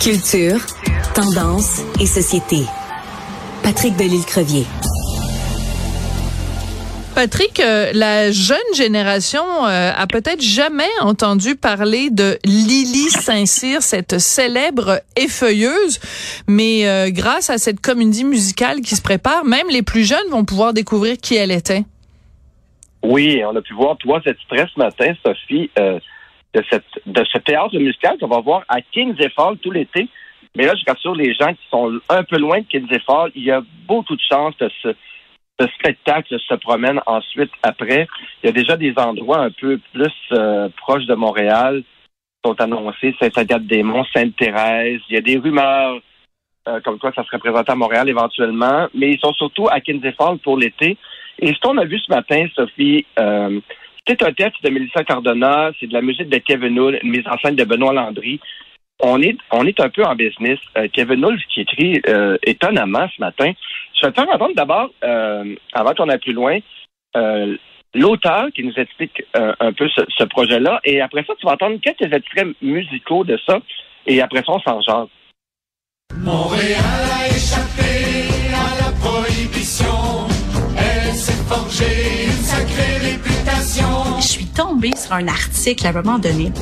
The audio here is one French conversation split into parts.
Culture, tendance et société. Patrick Delisle-Crevier. Patrick, euh, la jeune génération euh, a peut-être jamais entendu parler de Lily Saint-Cyr, cette célèbre effeuilleuse, mais euh, grâce à cette comédie musicale qui se prépare, même les plus jeunes vont pouvoir découvrir qui elle était. Oui, on a pu voir trois extraits ce matin, Sophie, de, cette, de ce théâtre musical qu'on va voir à Kings Fall tout l'été. Mais là, je rassure les gens qui sont un peu loin de Kings Fall, il y a beaucoup de chances de ce, ce spectacle se promène ensuite après. Il y a déjà des endroits un peu plus euh, proches de Montréal qui sont annoncés, Sainte-Agathe-des-Monts, Sainte-Thérèse. Il y a des rumeurs euh, comme quoi ça serait présenté à Montréal éventuellement, mais ils sont surtout à Kinsey Falls pour l'été. Et ce qu'on a vu ce matin, Sophie, euh, c'est un texte de Mélissa Cardona, c'est de la musique de Kevin Hull, une mise en scène de Benoît Landry. On est, on est un peu en business. Euh, Kevin Hull qui écrit euh, étonnamment ce matin. Je vais te faire entendre d'abord, euh, avant qu'on aille plus loin, l'auteur qui nous explique un peu ce, projet-là. Et après ça, tu vas entendre quelques extraits musicaux de ça. Et après ça, on s'en jase. Montréal a échappé à la prohibition. Elle s'est forgée sur un article à un moment donné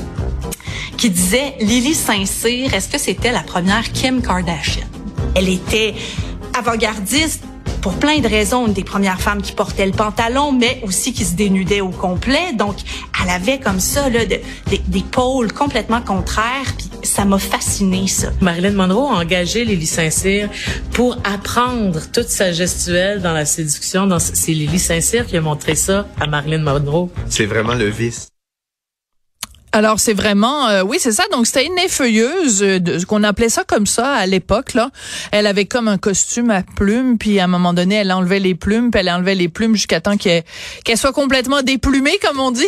qui disait Lily Saint-Cyr, est-ce que c'était la première Kim Kardashian? Elle était avant-gardiste pour plein de raisons, une des premières femmes qui portait le pantalon, mais aussi qui se dénudait au complet. Donc, elle avait comme ça là, des, pôles complètement contraires. Ça m'a fasciné ça. Marilyn Monroe a engagé Lily Saint-Cyr pour apprendre toute sa gestuelle dans la séduction. C'est Lily Saint-Cyr qui a montré ça à Marilyn Monroe. C'est vraiment le vice. Alors c'est vraiment euh, oui c'est ça. Donc c'était une effeuilleuse euh, qu'on appelait ça comme ça à l'époque là. Elle avait comme un costume à plumes puis à un moment donné elle enlevait les plumes puis elle enlevait les plumes jusqu'à temps qu'elle soit complètement déplumée comme on dit.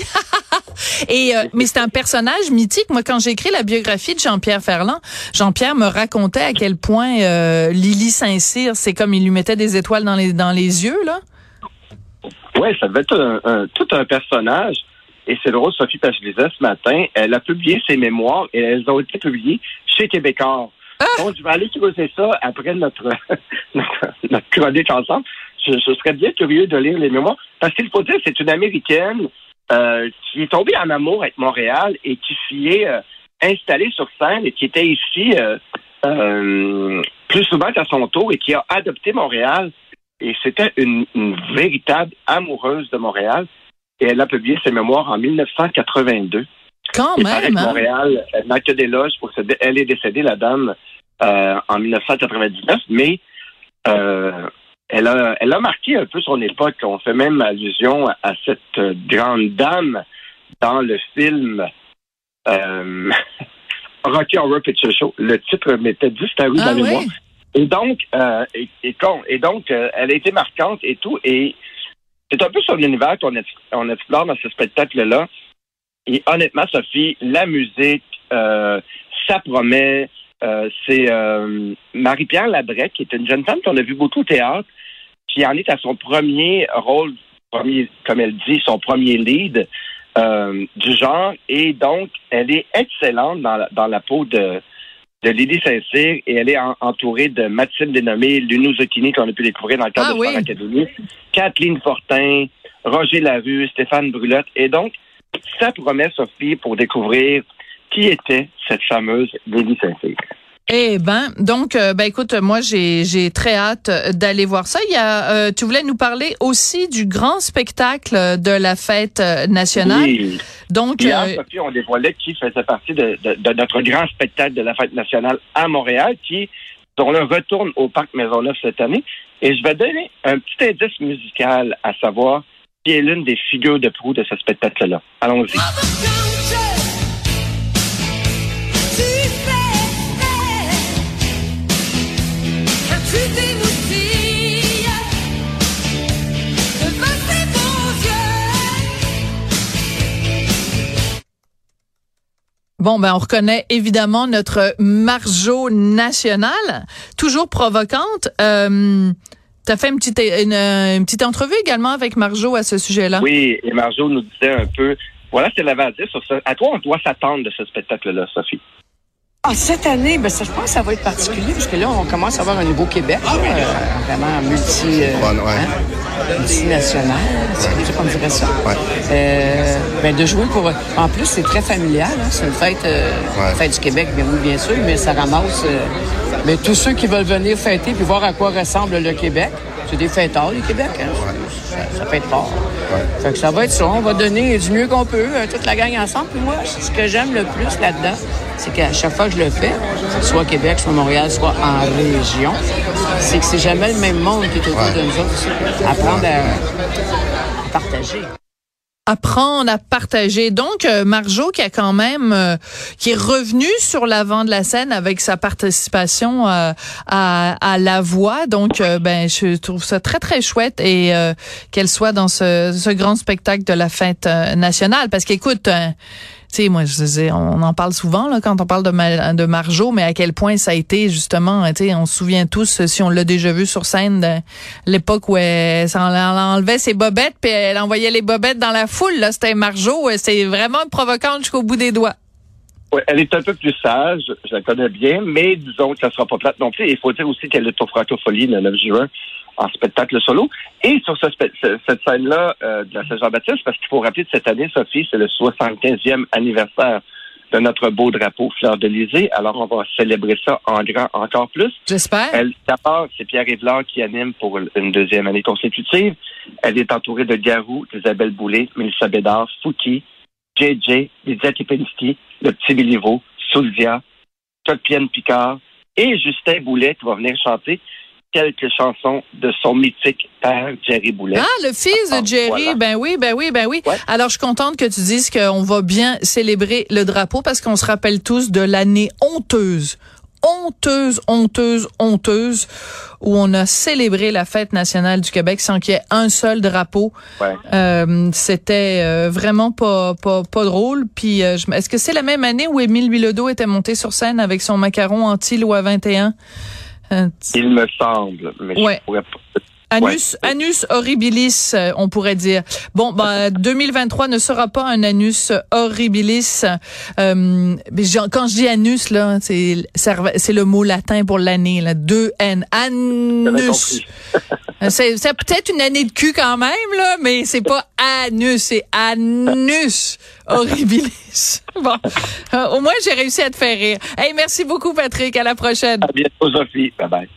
Et euh, mais c'était un personnage mythique. Moi quand j'ai écrit la biographie de Jean-Pierre Ferland Jean-Pierre me racontait à quel point Lily Saint-Cyr c'est comme il lui mettait des étoiles dans les dans les yeux là. Ouais ça devait être un, tout un personnage et c'est drôle, Sophie, parce que je lisais ce matin, elle a publié ses mémoires et elles ont été publiées chez Québécois. Ah! Donc, je vais aller creuser ça après notre, notre, chronique ensemble. Je, serais bien curieux de lire les mémoires. Parce qu'il faut dire, c'est une Américaine euh, qui est tombée en amour avec Montréal et qui s'y est euh, installée sur scène et qui était ici euh, plus souvent qu'à son tour et qui a adopté Montréal. Et c'était une véritable amoureuse de Montréal et elle a publié ses mémoires en 1982. Quand même. Hein? Montréal n'a que des loges pour se Elle est décédée, la dame, euh, en 1999, mais euh, elle, a, elle a marqué un peu son époque. On fait même allusion à, cette grande dame dans le film euh, Rocky Horror Picture Show. Le titre m'était disparu ah, dans les mois. Et donc, euh, et, et, donc, euh, elle a été marquante et tout. Et c'est un peu sur l'univers qu'on on explore dans ce spectacle-là. Et honnêtement, Sophie, la musique, euh, ça promet. Euh, c'est euh, Marie-Pierre Labrec, qui est une jeune femme qu'on a vu beaucoup au théâtre, qui en est à son premier rôle, premier, comme elle dit, son premier lead du genre. Et donc, elle est excellente dans dans la peau de, de Lily Saint-Cyr et elle est entourée de Mathilde Dénommé, Luno Zucchini qu'on a pu découvrir dans le cadre ah de Star Academy, Kathleen Fortin, Roger Larue, Stéphane Brulotte. Et donc, ça promet, Sophie, pour découvrir qui était cette fameuse Lily Saint-Cyr. Eh ben, donc, euh, ben écoute, moi j'ai j'ai très hâte d'aller voir ça. Il y a, euh, tu voulais nous parler aussi du grand spectacle de la fête euh, nationale. Oui. Donc, Hier, Sophie, on dévoilait qui faisait partie de, de, notre grand spectacle de la fête nationale à Montréal, qui dont le retourne au parc Maisonneuve cette année. Et je vais donner un petit indice musical à savoir qui est l'une des figures de proue de ce spectacle-là. Allons-y. Bon, ben on reconnaît évidemment notre Marjo nationale, toujours provocante. Euh, tu as fait une petite, une, petite entrevue également avec Marjo à ce sujet-là? Oui, et Marjo nous disait un peu, voilà ce qu'elle à sur ça. À quoi on doit s'attendre de ce spectacle-là, Sophie? Ah, cette année, ben, ça, je pense que ça va être particulier, parce que là, on commence à avoir un nouveau Québec, là, euh, vraiment multi, euh, ouais. hein, multinational, c'est comme ça qu'on dirait ça. Ouais. Euh, ben, de jouer pour... En plus, c'est très familial, hein, c'est une fête, euh, Ouais. fête du Québec, bien oui, bien sûr, mais ça ramasse euh, ben, tous ceux qui veulent venir fêter puis voir à quoi ressemble le Québec. C'est des fêtards, le Québec, hein. ça, ça fête fort. Fait que ça va être ça, on va donner du mieux qu'on peut, euh, toute la gang ensemble. Puis moi, ce que j'aime le plus là-dedans, c'est qu'à chaque fois que je le fais, soit Québec, soit Montréal, soit en région, c'est que c'est jamais le même monde qui est autour de nous autres. Apprendre à, à partager. Apprendre à partager. Donc euh, Marjo qui a quand même euh, qui est revenu sur l'avant de la scène avec sa participation euh, à, à la voix. Donc ben je trouve ça très très chouette et qu'elle soit dans ce, ce grand spectacle de la fête nationale parce qu'écoute sais, moi, je disais, on en parle souvent là quand on parle de, Ma- de Marjo, mais à quel point ça a été justement, tu sais, on se souvient tous, euh, si on l'a déjà vu sur scène, l'époque où elle, enlevait ses bobettes, puis elle envoyait les bobettes dans la foule. Là, c'était Marjo, c'est vraiment provocante jusqu'au bout des doigts. Ouais, elle est un peu plus sage, je la connais bien, mais disons que ça sera pas plate non plus. Il faut dire aussi qu'elle est au Francophonie le 9 juin en spectacle solo. Et sur ce cette scène-là euh, de la Saint-Jean-Baptiste, parce qu'il faut rappeler que cette année, Sophie, c'est le 75e anniversaire de notre beau drapeau Fleur de Lysée. Alors, on va célébrer ça en grand encore plus. J'espère. Elle, d'abord, c'est Pierre Yvelard qui anime pour une deuxième année consécutive. Elle est entourée de Garou, d'Isabelle Boulay, Mélissa Bédard, Fouki, JJ, Lydia Kipinski, le petit Béliveau, Soulvia, Chuck Pienne Picard et Justin Boulet qui va venir chanter quelques chansons de son mythique père, Jerry Boulet. Ah, le fils Ah, de Jerry, voilà. ben oui, ben oui, ben oui. Ouais. Alors, je suis contente que tu dises qu'on va bien célébrer le drapeau parce qu'on se rappelle tous de l'année honteuse, honteuse, honteuse, honteuse, où on a célébré la fête nationale du Québec sans qu'il y ait un seul drapeau. Ouais. Euh, C'était euh, vraiment pas, pas, pas drôle. Puis, euh, est-ce que c'est la même année où Émile Bilodeau était monté sur scène avec son macaron anti-loi 21? Euh, Il me semble, mais Ouais. je pourrais pas. Anus, anus horribilis, euh, on pourrait dire. Bon, bah, 2023 ne sera pas un anus horribilis. Euh, quand je dis anus, là, c'est c'est le mot latin pour l'année, là. Deux N. Anus. Euh, C'est c'est peut-être une année de cul quand même, là, mais c'est pas anus, c'est anus horribilis. Bon, Euh, au moins j'ai réussi à te faire rire. Hey, merci beaucoup, Patrick. À la prochaine. À bientôt, Sophie. Bye bye.